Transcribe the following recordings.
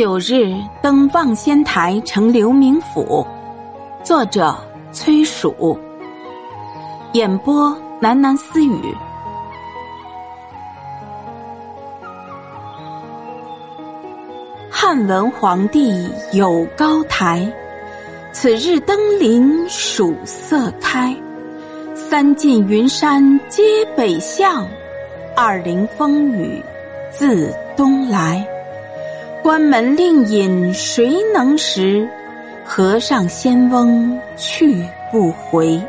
九日登望仙台成刘冥府，作者崔曙。演播喃喃私语。汉文皇帝有高台，此日登临曙色开。三晋云山皆北向，二陵风雨自东来。关门令尹谁能识？河上仙翁去不回。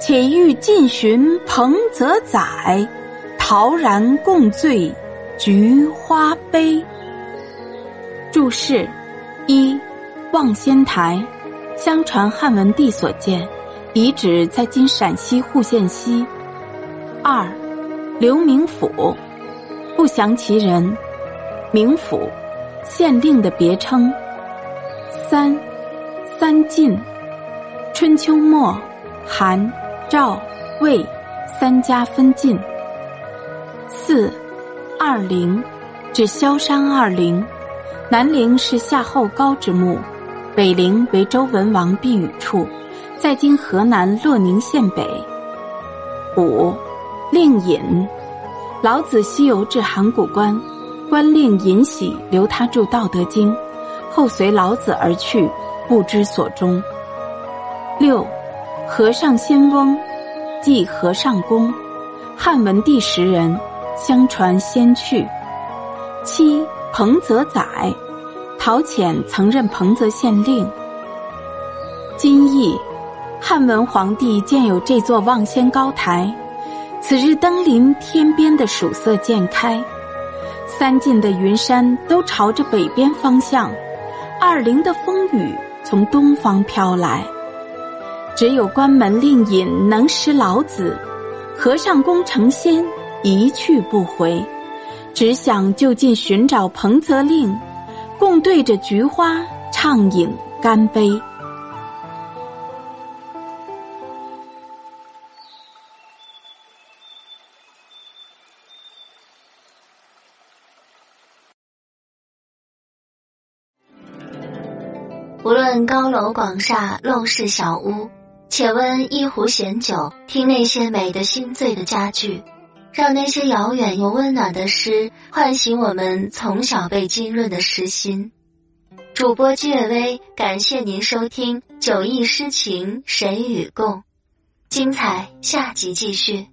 且欲尽寻彭泽载，陶然共醉菊花杯。注释：一、望仙台，相传汉文帝所建，遗址在今陕西户县西。二、刘明府，不详其人，明府。县令的别称。三，三晋，春秋末，韩、赵、魏三家分晋。四，二陵，指萧山二陵，南陵是夏后高之墓，北陵为周文王避雨处，在今河南洛宁县北。五，令尹，老子西游至函谷关。官令尹喜留他著《道德经》，后随老子而去，不知所终。六，和尚仙翁，即和尚公，汉文帝时人，相传仙去。七，彭泽载，陶潜曾任彭泽县令。今义，汉文皇帝建有这座望仙高台，此日登临天边的曙色渐开。三晋的云山都朝着北边方向，二陵的风雨从东方飘来。只有关门令尹能识老子，和尚功成仙一去不回，只想就近寻找彭泽令，共对着菊花畅饮干杯。无论高楼广厦、陋室小屋，且温一壶闲酒，听那些美的心醉的佳句，让那些遥远又温暖的诗唤醒我们从小被浸润的诗心。主播居远微，感谢您收听《酒意诗情谁与共》，精彩下集继续。